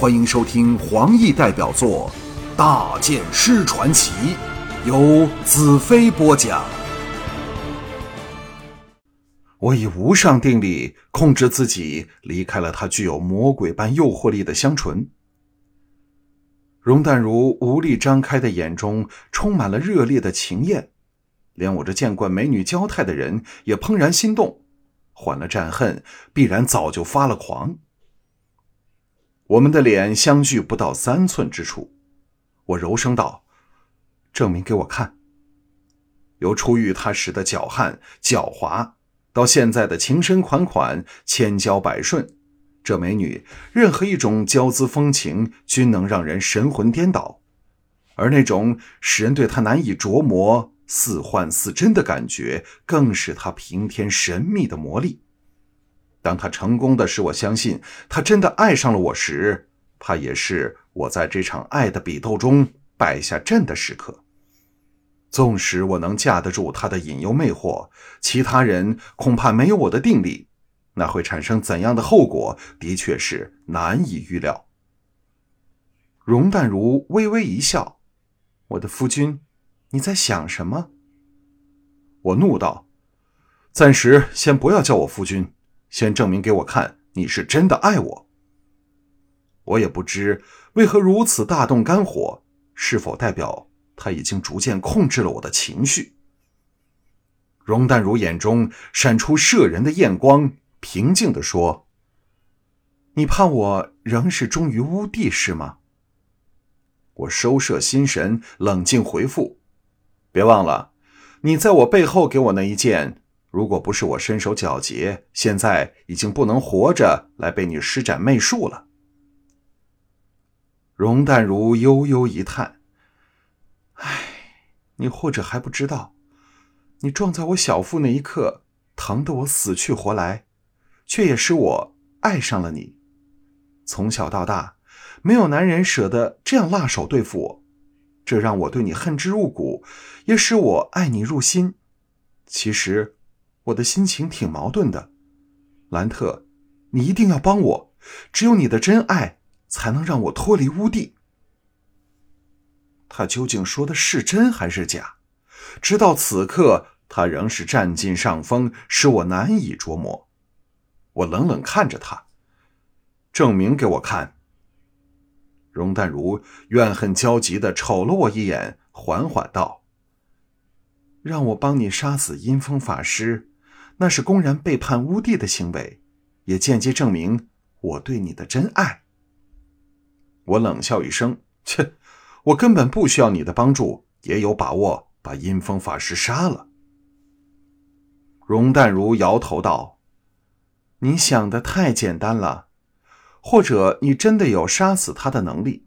欢迎收听黄奕代表作《大剑师传奇》，由子飞播讲。我以无上定力控制自己，离开了他具有魔鬼般诱惑力的香唇。容淡如无力张开的眼中充满了热烈的情焰，连我这见惯美女娇态的人也怦然心动。缓了战恨，必然早就发了狂。我们的脸相距不到三寸之处，我柔声道：“证明给我看。”由初遇他时的狡悍狡猾。到现在的情深款款、千娇百顺，这美女任何一种娇姿风情均能让人神魂颠倒，而那种使人对她难以琢磨、似幻似真的感觉，更是她平添神秘的魔力。当他成功的使我相信他真的爱上了我时，怕也是我在这场爱的比斗中败下阵的时刻。纵使我能架得住他的引诱魅惑，其他人恐怕没有我的定力，那会产生怎样的后果，的确是难以预料。容淡如微微一笑：“我的夫君，你在想什么？”我怒道：“暂时先不要叫我夫君，先证明给我看你是真的爱我。”我也不知为何如此大动肝火，是否代表？他已经逐渐控制了我的情绪。容淡如眼中闪出摄人的艳光，平静地说：“你怕我仍是忠于乌帝是吗？”我收摄心神，冷静回复：“别忘了，你在我背后给我那一剑，如果不是我身手矫捷，现在已经不能活着来被你施展媚术了。”容淡如悠悠一叹。唉，你或者还不知道，你撞在我小腹那一刻，疼得我死去活来，却也使我爱上了你。从小到大，没有男人舍得这样辣手对付我，这让我对你恨之入骨，也使我爱你入心。其实，我的心情挺矛盾的。兰特，你一定要帮我，只有你的真爱才能让我脱离污地。他究竟说的是真还是假？直到此刻，他仍是占尽上风，使我难以琢磨。我冷冷看着他，证明给我看。容淡如怨恨焦急的瞅了我一眼，缓缓道：“让我帮你杀死阴风法师，那是公然背叛乌帝的行为，也间接证明我对你的真爱。”我冷笑一声：“切。”我根本不需要你的帮助，也有把握把阴风法师杀了。容淡如摇头道：“你想的太简单了，或者你真的有杀死他的能力，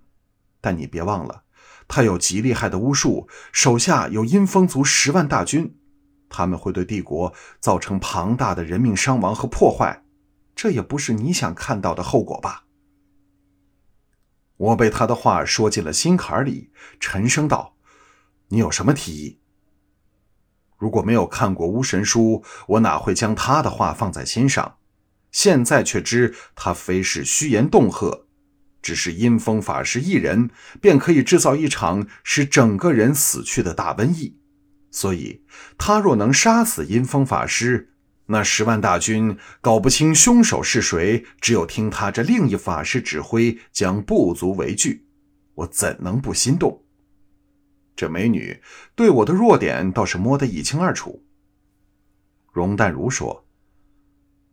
但你别忘了，他有极厉害的巫术，手下有阴风族十万大军，他们会对帝国造成庞大的人命伤亡和破坏，这也不是你想看到的后果吧？”我被他的话说进了心坎里，沉声道：“你有什么提议？如果没有看过巫神书，我哪会将他的话放在心上？现在却知他非是虚言恫吓，只是阴风法师一人，便可以制造一场使整个人死去的大瘟疫。所以，他若能杀死阴风法师，”那十万大军搞不清凶手是谁，只有听他这另一法师指挥，将不足为惧。我怎能不心动？这美女对我的弱点倒是摸得一清二楚。容淡如说：“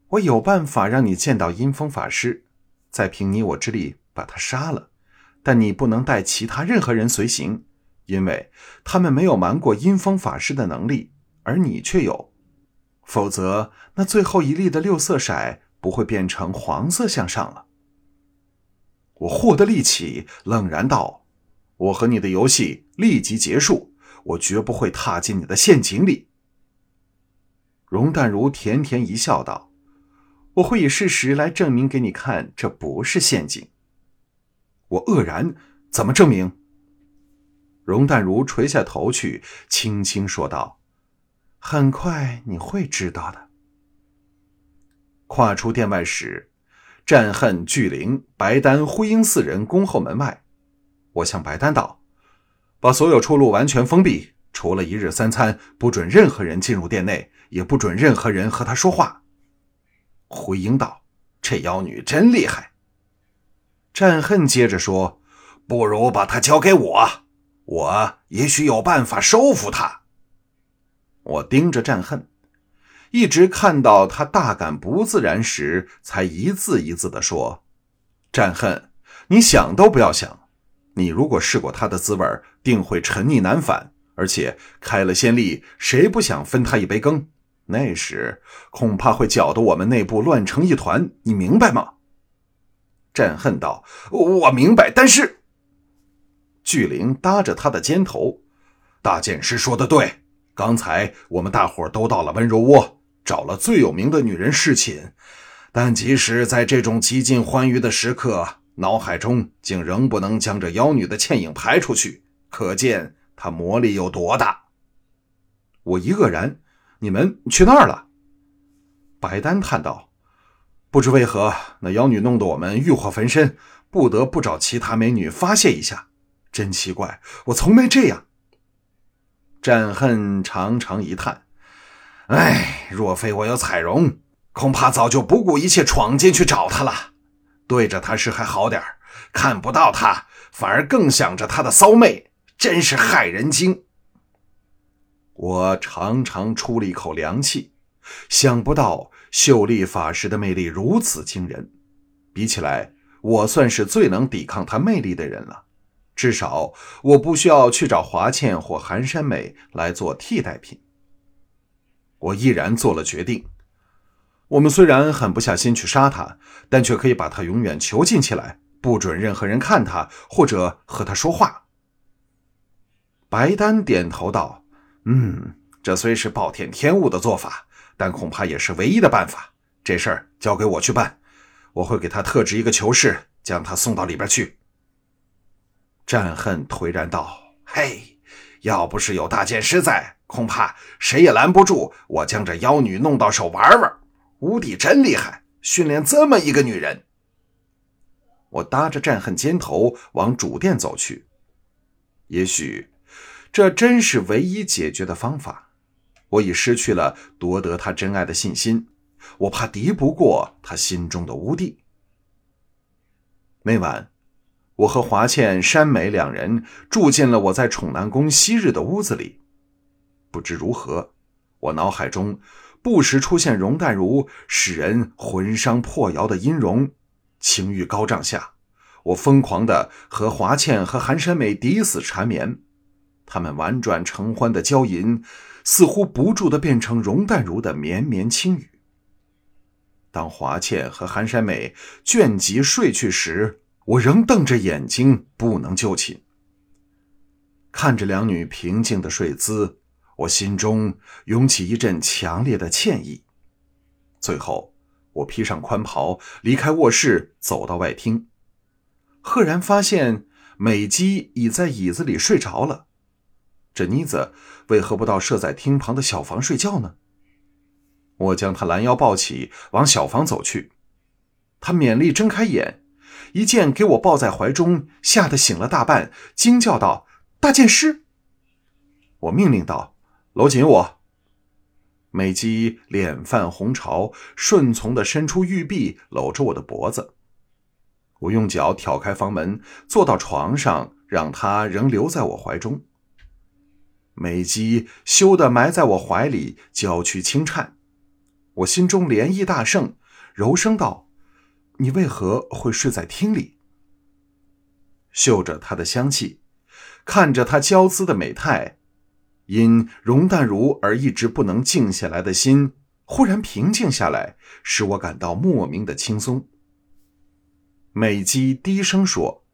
我有办法让你见到阴风法师，再凭你我之力把他杀了。但你不能带其他任何人随行，因为他们没有瞒过阴风法师的能力，而你却有。”否则，那最后一粒的六色骰不会变成黄色向上了。我获得力气，冷然道：“我和你的游戏立即结束，我绝不会踏进你的陷阱里。”容淡如甜甜一笑，道：“我会以事实来证明给你看，这不是陷阱。”我愕然：“怎么证明？”容淡如垂下头去，轻轻说道。很快你会知道的。跨出殿外时，战恨、巨灵、白丹、灰鹰四人恭候门外。我向白丹道：“把所有出路完全封闭，除了一日三餐，不准任何人进入殿内，也不准任何人和他说话。”灰鹰道：“这妖女真厉害。”战恨接着说：“不如把她交给我，我也许有办法收服他。”我盯着战恨。一直看到他大感不自然时，才一字一字地说：“战恨，你想都不要想，你如果试过他的滋味，定会沉溺难返。而且开了先例，谁不想分他一杯羹？那时恐怕会搅得我们内部乱成一团，你明白吗？”战恨道：“我明白，但是……”巨灵搭着他的肩头，大剑师说的对，刚才我们大伙都到了温柔窝。找了最有名的女人侍寝，但即使在这种极尽欢愉的时刻，脑海中竟仍不能将这妖女的倩影排出去，可见她魔力有多大。我一愕然：“你们去那儿了？”白丹叹道：“不知为何，那妖女弄得我们欲火焚身，不得不找其他美女发泄一下。真奇怪，我从没这样。”战恨长长一叹。哎，若非我有彩荣，恐怕早就不顾一切闯进去找他了。对着他时还好点看不到他，反而更想着他的骚妹，真是害人精。我长长出了一口凉气，想不到秀丽法师的魅力如此惊人。比起来，我算是最能抵抗他魅力的人了。至少我不需要去找华倩或寒山美来做替代品。我毅然做了决定。我们虽然狠不下心去杀他，但却可以把他永远囚禁起来，不准任何人看他或者和他说话。白丹点头道：“嗯，这虽是暴殄天物的做法，但恐怕也是唯一的办法。这事儿交给我去办，我会给他特制一个囚室，将他送到里边去。”战恨颓然道：“嘿，要不是有大剑师在。”恐怕谁也拦不住我将这妖女弄到手玩玩。吴帝真厉害，训练这么一个女人。我搭着战恨肩头往主殿走去。也许这真是唯一解决的方法。我已失去了夺得他真爱的信心，我怕敌不过他心中的吴帝。那晚，我和华倩、山美两人住进了我在宠南宫昔日的屋子里。不知如何，我脑海中不时出现容淡如使人魂伤破摇的音容，情欲高涨下，我疯狂的和华倩和寒山美抵死缠绵，他们婉转承欢的娇吟，似乎不住的变成容淡如的绵绵轻语。当华倩和寒山美倦极睡去时，我仍瞪着眼睛不能就寝，看着两女平静的睡姿。我心中涌起一阵强烈的歉意。最后，我披上宽袍，离开卧室，走到外厅，赫然发现美姬已在椅子里睡着了。这妮子为何不到设在厅旁的小房睡觉呢？我将她拦腰抱起，往小房走去。她勉力睁开眼，一见给我抱在怀中，吓得醒了大半，惊叫道：“大剑师！”我命令道。搂紧我。美姬脸泛红潮，顺从的伸出玉臂搂着我的脖子。我用脚挑开房门，坐到床上，让她仍留在我怀中。美姬羞得埋在我怀里，娇躯轻颤。我心中涟漪大盛，柔声道：“你为何会睡在厅里？”嗅着她的香气，看着她娇姿的美态。因容淡如而一直不能静下来的心，忽然平静下来，使我感到莫名的轻松。美姬低声说：“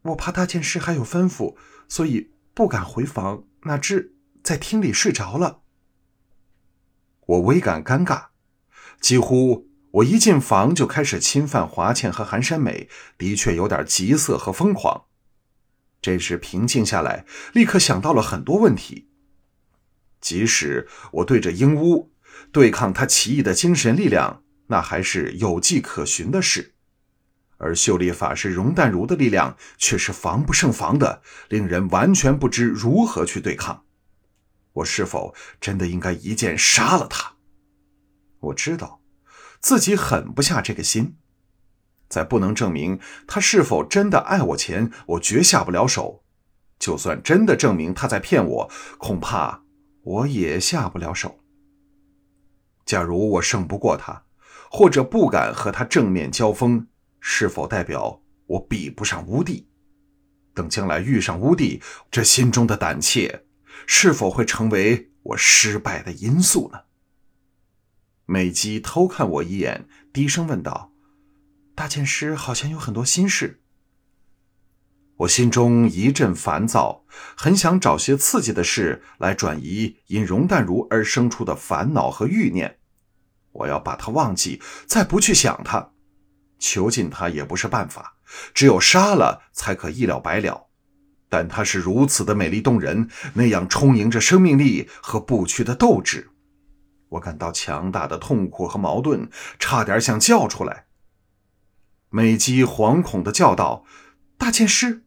我怕大件事还有吩咐，所以不敢回房，哪知在厅里睡着了。”我微感尴尬，几乎我一进房就开始侵犯华倩和寒山美，的确有点急色和疯狂。这时平静下来，立刻想到了很多问题。即使我对着鹦鹉对抗他奇异的精神力量，那还是有迹可循的事。而秀丽法师容淡如的力量却是防不胜防的，令人完全不知如何去对抗。我是否真的应该一剑杀了他？我知道自己狠不下这个心，在不能证明他是否真的爱我前，我绝下不了手。就算真的证明他在骗我，恐怕我也下不了手。假如我胜不过他，或者不敢和他正面交锋。是否代表我比不上乌帝？等将来遇上乌帝，这心中的胆怯是否会成为我失败的因素呢？美姬偷看我一眼，低声问道：“大剑师好像有很多心事。”我心中一阵烦躁，很想找些刺激的事来转移因容淡如而生出的烦恼和欲念。我要把他忘记，再不去想他。囚禁他也不是办法，只有杀了才可一了百了。但他是如此的美丽动人，那样充盈着生命力和不屈的斗志，我感到强大的痛苦和矛盾，差点想叫出来。美姬惶恐的叫道：“大剑师！”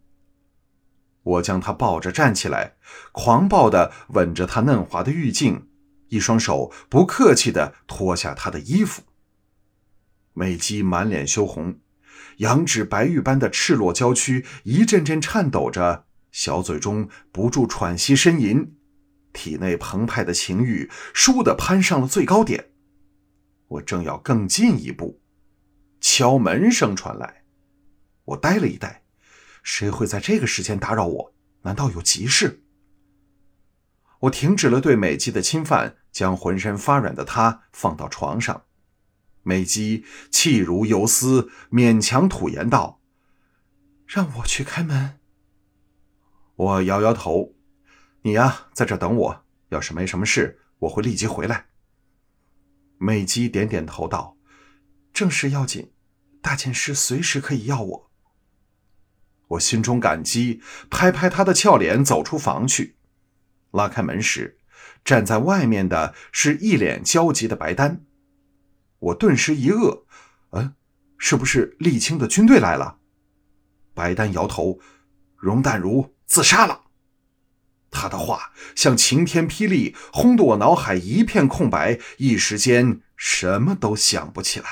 我将他抱着站起来，狂暴的吻着他嫩滑的玉颈，一双手不客气的脱下他的衣服。美姬满脸羞红，羊脂白玉般的赤裸娇躯一阵阵颤抖着，小嘴中不住喘息呻吟，体内澎湃的情欲倏地攀上了最高点。我正要更进一步，敲门声传来，我呆了一呆，谁会在这个时间打扰我？难道有急事？我停止了对美姬的侵犯，将浑身发软的她放到床上。美姬气如游丝，勉强吐言道：“让我去开门。”我摇摇头：“你呀，在这等我。要是没什么事，我会立即回来。”美姬点点头道：“正事要紧，大剑师随时可以要我。”我心中感激，拍拍她的俏脸，走出房去。拉开门时，站在外面的是一脸焦急的白丹。我顿时一愕，嗯，是不是沥青的军队来了？白丹摇头，容淡如自杀了。他的话像晴天霹雳，轰得我脑海一片空白，一时间什么都想不起来。